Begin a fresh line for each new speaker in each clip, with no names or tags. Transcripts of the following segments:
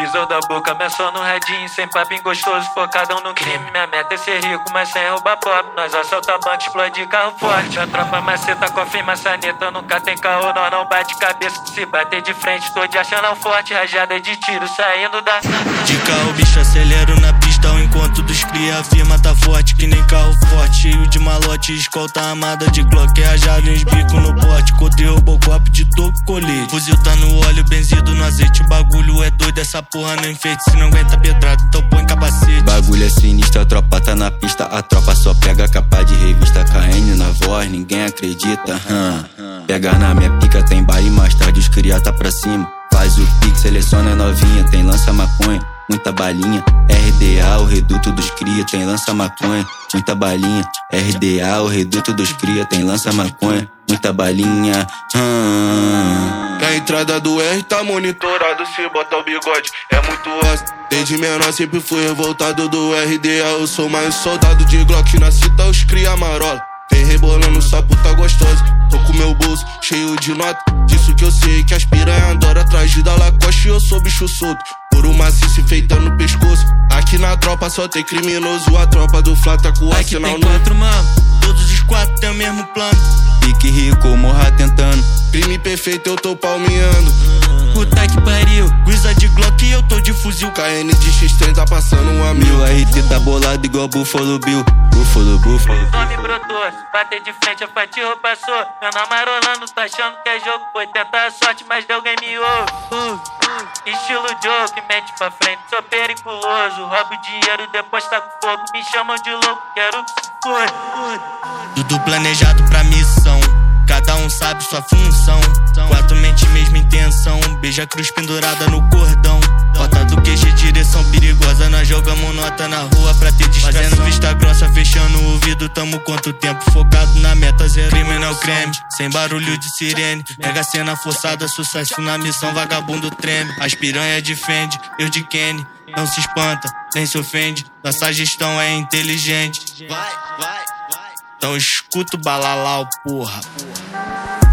Visão da boca, menção no redinho, sem papinho gostoso, focadão no crime. Minha meta é ser rico, mas sem roubar pobre. Nós assalta banco, explode carro forte. A tropa maceta, cofre, maçaneta, nunca tem caô, nós não bate cabeça. Se bater de frente, tô de achando forte, rajada de tiro saindo da.
De carro, bicho, acelero na pista, o encontro dos cria, a firma tá forte, que nem carro forte. Cheio de malote, escolta armada de Glock, é rajado em bico no pote. Codei Robocop de toco colete. Fuzil tá no óleo, benzido no azeite, bagulho é doido, essa porra não enfeite. Se não aguenta pedrado, então põe capacete.
Bagulho é sinistro, a tropa tá na pista. A tropa só pega capa de revista. KN na voz, ninguém acredita. Hum. Na minha pica, tem baile mais tarde, os cria tá pra cima. Faz o pix, seleciona novinha, tem lança maconha. Muita balinha, RDA, o reduto dos cria, tem lança maconha. Muita balinha, RDA, o reduto dos cria, tem lança maconha. Muita balinha, hum.
A entrada do R tá monitorado, se bota o bigode, é muito osso. Desde menor sempre fui revoltado do RDA, eu sou mais soldado de Glock, na cita os cria marola. Vem rebolando só puta gostosa, tô com meu bolso cheio de nota. Disso que eu sei que as piranha adora atrás de da Lacoste e eu sou bicho solto. Por uma maciço enfeitando o pescoço. Aqui na tropa só tem criminoso, a tropa do Flá tá com o
Aqui
arsenal
tem
no
quatro, mano, todos os quatro têm o mesmo plano.
Pique rico, morra tentando.
crime perfeito, eu tô palmeando.
Puta que pariu, guiza de Glock e eu tô de fuzil.
KN de X30 tá passando um amigo.
Mil RT tá bolado igual Buffalo Bill. Buffalo, Buffalo.
Nome brotou, se bater de frente, a fatia passou. Meu namarolando, tá achando que é jogo. Foi tentar a sorte, mas deu game over. Estilo joke, mente pra frente, sou periculoso. Roubo dinheiro, depois tá com fogo. Me chamam de louco, quero que.
Tudo planejado pra missão. Cada um sabe sua função. Quatro mente, mesma intenção. Beija cruz pendurada no cordão. Rota do QG, direção Tamo quanto tempo focado na meta zero. Criminal creme, sem barulho de sirene. Mega cena forçada, sucesso na missão. Vagabundo treme. As piranha defende, eu de Kenny. Não se espanta, nem se ofende. Nossa gestão é inteligente. Então escuta o balalau, porra.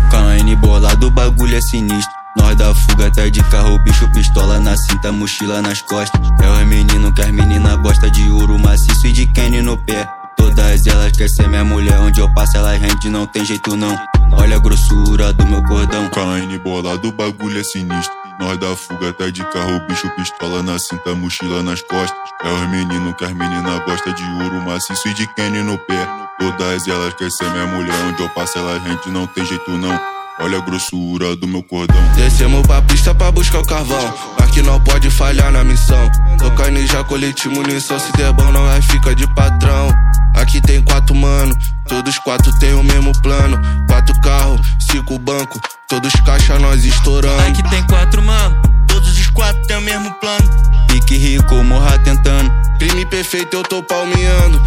KN bolado, o bagulho é sinistro. Nós da fuga até de carro, bicho, pistola na cinta, mochila nas costas. É os menino que as menina gosta de ouro maciço e de Kenny no pé. Todas elas querem ser minha mulher, onde eu passo elas rende, não tem jeito não. Olha a grossura do meu cordão.
KN bolado, o bagulho é sinistro. Nós da fuga até de carro, bicho, pistola na cinta, mochila nas costas. É os menino que as menina gosta de ouro maciço e de Kenny no pé. Todas elas querem ser minha mulher, onde eu passo elas rende, não tem jeito não. Olha a grossura do meu cordão.
Descemos pra pista pra buscar o carvão. Aqui não pode falhar na missão. Tocando já colete munição. Se der bom, nós fica de patrão. Aqui tem quatro mano, todos quatro tem o mesmo plano. Quatro carros, cinco banco, todos caixa nós estourando.
Aqui tem quatro, mano. Todos os quatro têm o mesmo plano.
Pique rico, morra tentando.
Crime perfeito, eu tô palmeando.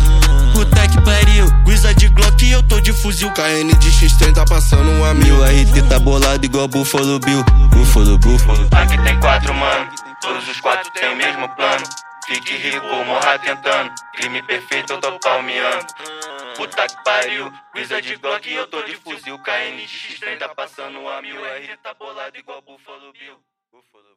Puta que pariu, guiza de Glock e eu tô de fuzil.
KN de X30 tá passando um amigo.
Mil RT tá bolado igual Buffalo Bill. Buffalo, Buffalo.
Aqui tem quatro, mano. Todos os quatro têm o mesmo plano. Fique rico, morra tentando. Crime perfeito, eu tô palmeando. Puta que pariu, brisa de Glock e eu tô de fuzil. KN de X30 tá passando a mil. RT tá bolado igual Buffalo Bill. Buffalo.